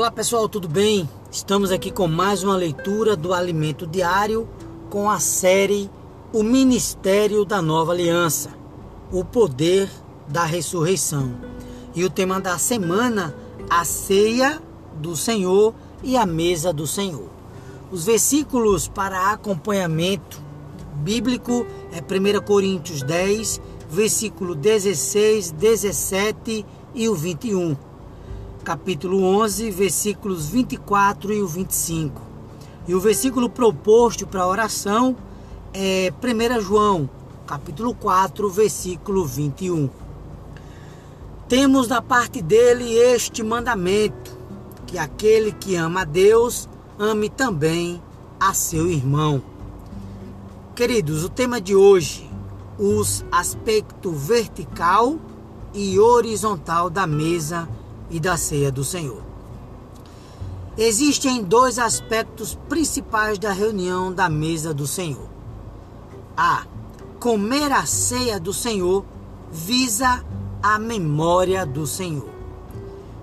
Olá pessoal, tudo bem? Estamos aqui com mais uma leitura do Alimento Diário com a série O Ministério da Nova Aliança, o poder da ressurreição. E o tema da semana, a ceia do Senhor e a mesa do Senhor. Os versículos para acompanhamento bíblico é 1 Coríntios 10, versículo 16, 17 e o 21 capítulo 11, versículos 24 e o 25. E o versículo proposto para a oração é 1 João, capítulo 4, versículo 21. Temos da parte dele este mandamento: que aquele que ama a Deus, ame também a seu irmão. Queridos, o tema de hoje, os aspectos vertical e horizontal da mesa e da ceia do Senhor. Existem dois aspectos principais da reunião da mesa do Senhor. A. Comer a ceia do Senhor visa a memória do Senhor.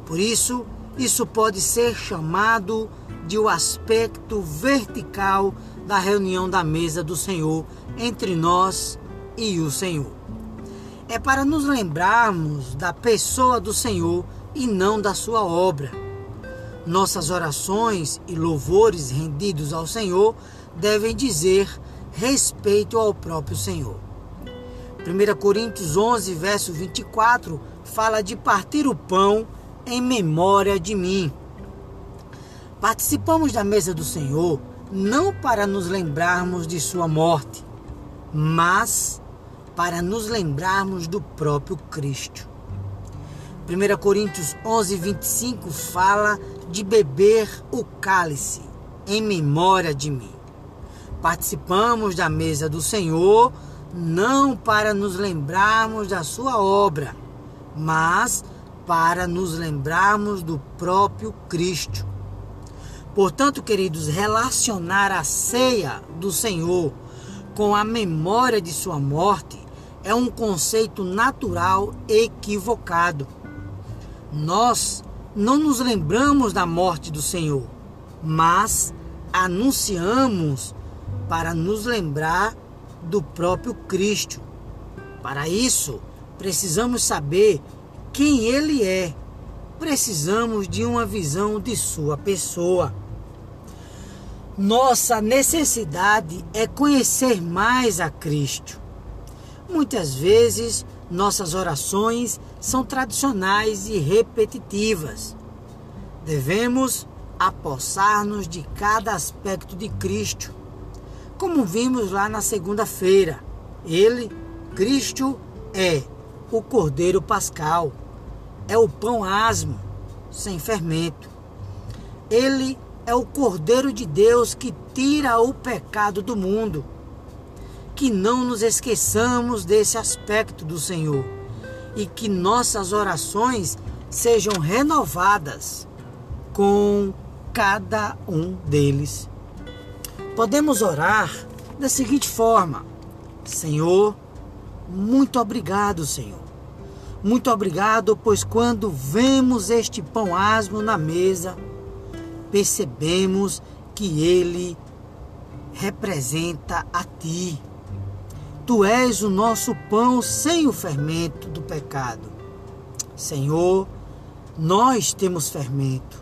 Por isso, isso pode ser chamado de o aspecto vertical da reunião da mesa do Senhor entre nós e o Senhor. É para nos lembrarmos da pessoa do Senhor e não da sua obra. Nossas orações e louvores rendidos ao Senhor devem dizer respeito ao próprio Senhor. 1 Coríntios 11, verso 24, fala de partir o pão em memória de mim. Participamos da mesa do Senhor não para nos lembrarmos de sua morte, mas para nos lembrarmos do próprio Cristo. 1 Coríntios 11, 25 fala de beber o cálice em memória de mim. Participamos da mesa do Senhor não para nos lembrarmos da sua obra, mas para nos lembrarmos do próprio Cristo. Portanto, queridos, relacionar a ceia do Senhor com a memória de sua morte é um conceito natural equivocado. Nós não nos lembramos da morte do Senhor, mas anunciamos para nos lembrar do próprio Cristo. Para isso, precisamos saber quem Ele é. Precisamos de uma visão de Sua pessoa. Nossa necessidade é conhecer mais a Cristo. Muitas vezes nossas orações são tradicionais e repetitivas. Devemos apossar-nos de cada aspecto de Cristo, como vimos lá na segunda-feira. Ele, Cristo, é o Cordeiro Pascal, é o pão asmo, sem fermento. Ele é o Cordeiro de Deus que tira o pecado do mundo que não nos esqueçamos desse aspecto do Senhor e que nossas orações sejam renovadas com cada um deles. Podemos orar da seguinte forma: Senhor, muito obrigado, Senhor. Muito obrigado, pois quando vemos este pão asmo na mesa, percebemos que ele representa a Ti. Tu és o nosso pão sem o fermento do pecado. Senhor, nós temos fermento.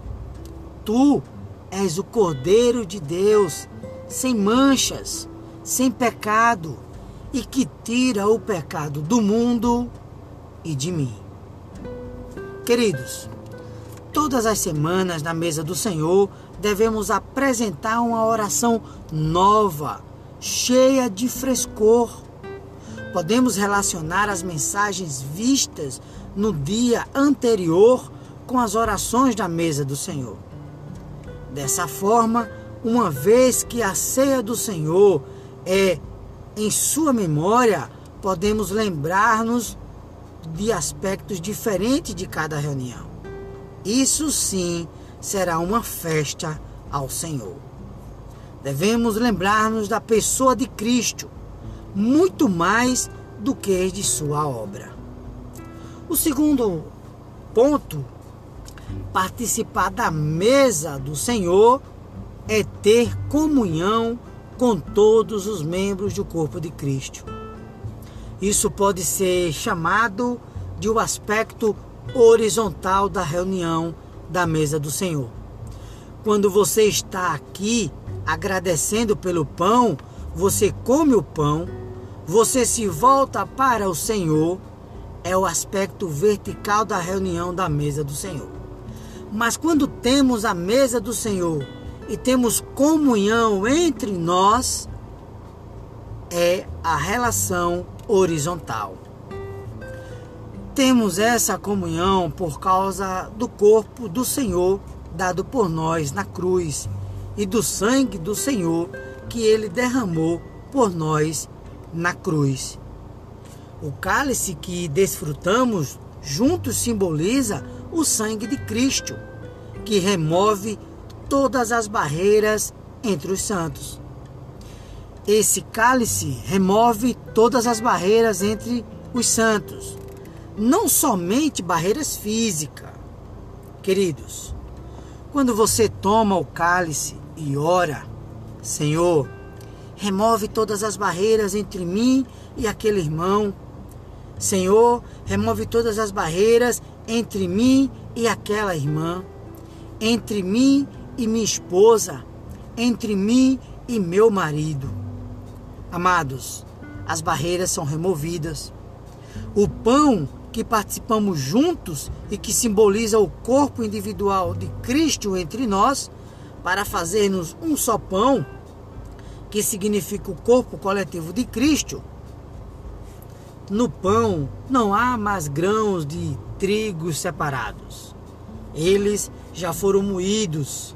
Tu és o Cordeiro de Deus, sem manchas, sem pecado, e que tira o pecado do mundo e de mim. Queridos, todas as semanas na mesa do Senhor devemos apresentar uma oração nova, cheia de frescor Podemos relacionar as mensagens vistas no dia anterior com as orações da mesa do Senhor. Dessa forma, uma vez que a ceia do Senhor é em sua memória, podemos lembrar-nos de aspectos diferentes de cada reunião. Isso sim será uma festa ao Senhor. Devemos lembrar-nos da pessoa de Cristo, muito mais do que de sua obra. O segundo ponto Participar da mesa do Senhor é ter comunhão com todos os membros do corpo de Cristo. Isso pode ser chamado de um aspecto horizontal da reunião da mesa do Senhor. Quando você está aqui agradecendo pelo pão, você come o pão, você se volta para o Senhor, é o aspecto vertical da reunião da mesa do Senhor. Mas quando temos a mesa do Senhor e temos comunhão entre nós, é a relação horizontal. Temos essa comunhão por causa do corpo do Senhor dado por nós na cruz e do sangue do Senhor que ele derramou por nós na cruz. O cálice que desfrutamos juntos simboliza o sangue de Cristo, que remove todas as barreiras entre os santos. Esse cálice remove todas as barreiras entre os santos, não somente barreiras físicas. Queridos, quando você toma o cálice e ora, Senhor, remove todas as barreiras entre mim e aquele irmão. Senhor, remove todas as barreiras entre mim e aquela irmã, entre mim e minha esposa, entre mim e meu marido. Amados, as barreiras são removidas. O pão que participamos juntos e que simboliza o corpo individual de Cristo entre nós, para fazermos um só pão, que significa o corpo coletivo de Cristo. No pão não há mais grãos de trigo separados. Eles já foram moídos,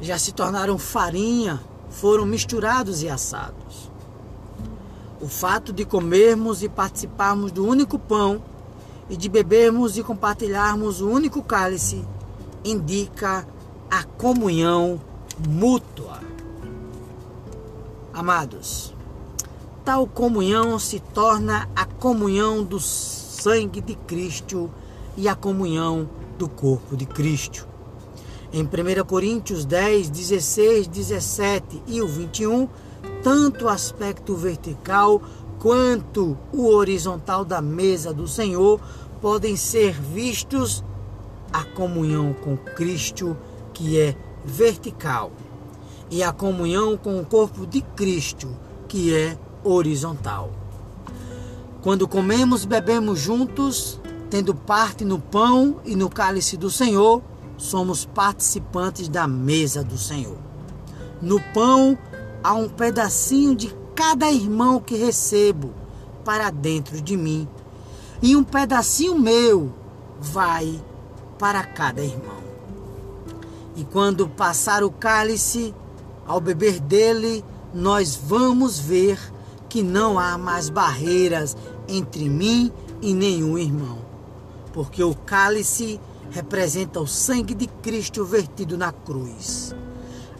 já se tornaram farinha, foram misturados e assados. O fato de comermos e participarmos do único pão e de bebermos e compartilharmos o único cálice indica a comunhão mútua. Amados, tal comunhão se torna a comunhão do sangue de Cristo e a comunhão do corpo de Cristo. Em 1 Coríntios 10, 16, 17 e o 21, tanto o aspecto vertical quanto o horizontal da mesa do Senhor podem ser vistos a comunhão com Cristo, que é vertical, e a comunhão com o corpo de Cristo, que é horizontal. Quando comemos bebemos juntos, tendo parte no pão e no cálice do Senhor, somos participantes da mesa do Senhor. No pão há um pedacinho de cada irmão que recebo para dentro de mim, e um pedacinho meu vai para cada irmão. E quando passar o cálice, ao beber dele, nós vamos ver que não há mais barreiras entre mim e nenhum irmão, porque o cálice representa o sangue de Cristo vertido na cruz.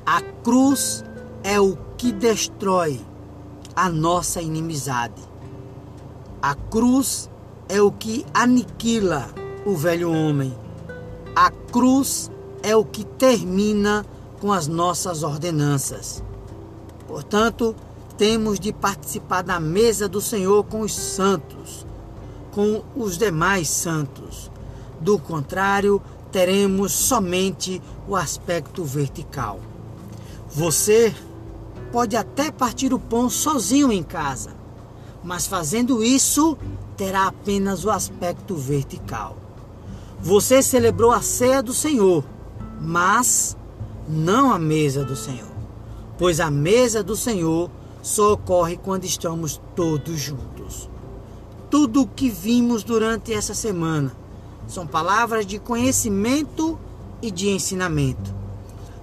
A cruz é o que destrói a nossa inimizade. A cruz é o que aniquila o velho homem. A cruz é o que termina com as nossas ordenanças. Portanto, temos de participar da mesa do Senhor com os santos, com os demais santos. Do contrário, teremos somente o aspecto vertical. Você pode até partir o pão sozinho em casa, mas fazendo isso terá apenas o aspecto vertical. Você celebrou a ceia do Senhor, mas não a mesa do Senhor, pois a mesa do Senhor só ocorre quando estamos todos juntos. Tudo o que vimos durante essa semana são palavras de conhecimento e de ensinamento.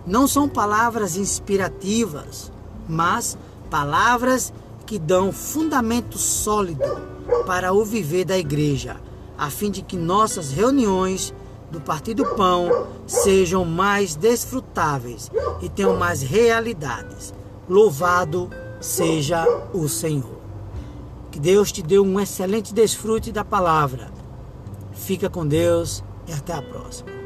Não são palavras inspirativas, mas palavras que dão fundamento sólido para o viver da igreja, a fim de que nossas reuniões do Partido Pão sejam mais desfrutáveis e tenham mais realidades. Louvado seja o Senhor. Que Deus te dê um excelente desfrute da palavra. Fica com Deus e até a próxima.